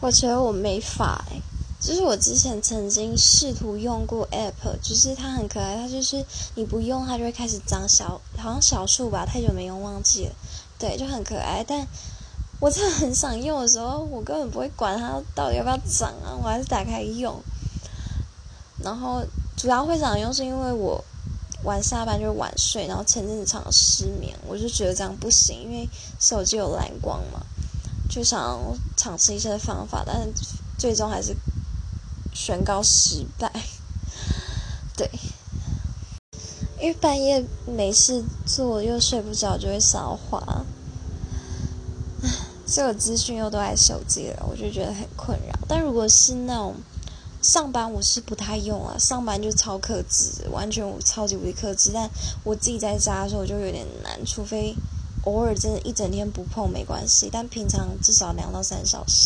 我觉得我没法哎，就是我之前曾经试图用过 app，就是它很可爱，它就是你不用它就会开始长小，好像小树吧，太久没用忘记了，对，就很可爱。但我真的很想用的时候，我根本不会管它到底要不要长啊，我还是打开用。然后主要会想用是因为我晚下班就晚睡，然后前阵子常失眠，我就觉得这样不行，因为手机有蓝光嘛。就想尝试一些方法，但是最终还是宣告失败。对，因为半夜没事做又睡不着，就会烧滑。所有资讯又都在手机了，我就觉得很困扰。但如果是那种上班，我是不太用啊，上班就超克制，完全超级无敌克制。但我自己在家的时候我就有点难，除非。偶尔真的，一整天不碰没关系，但平常至少两到三小时。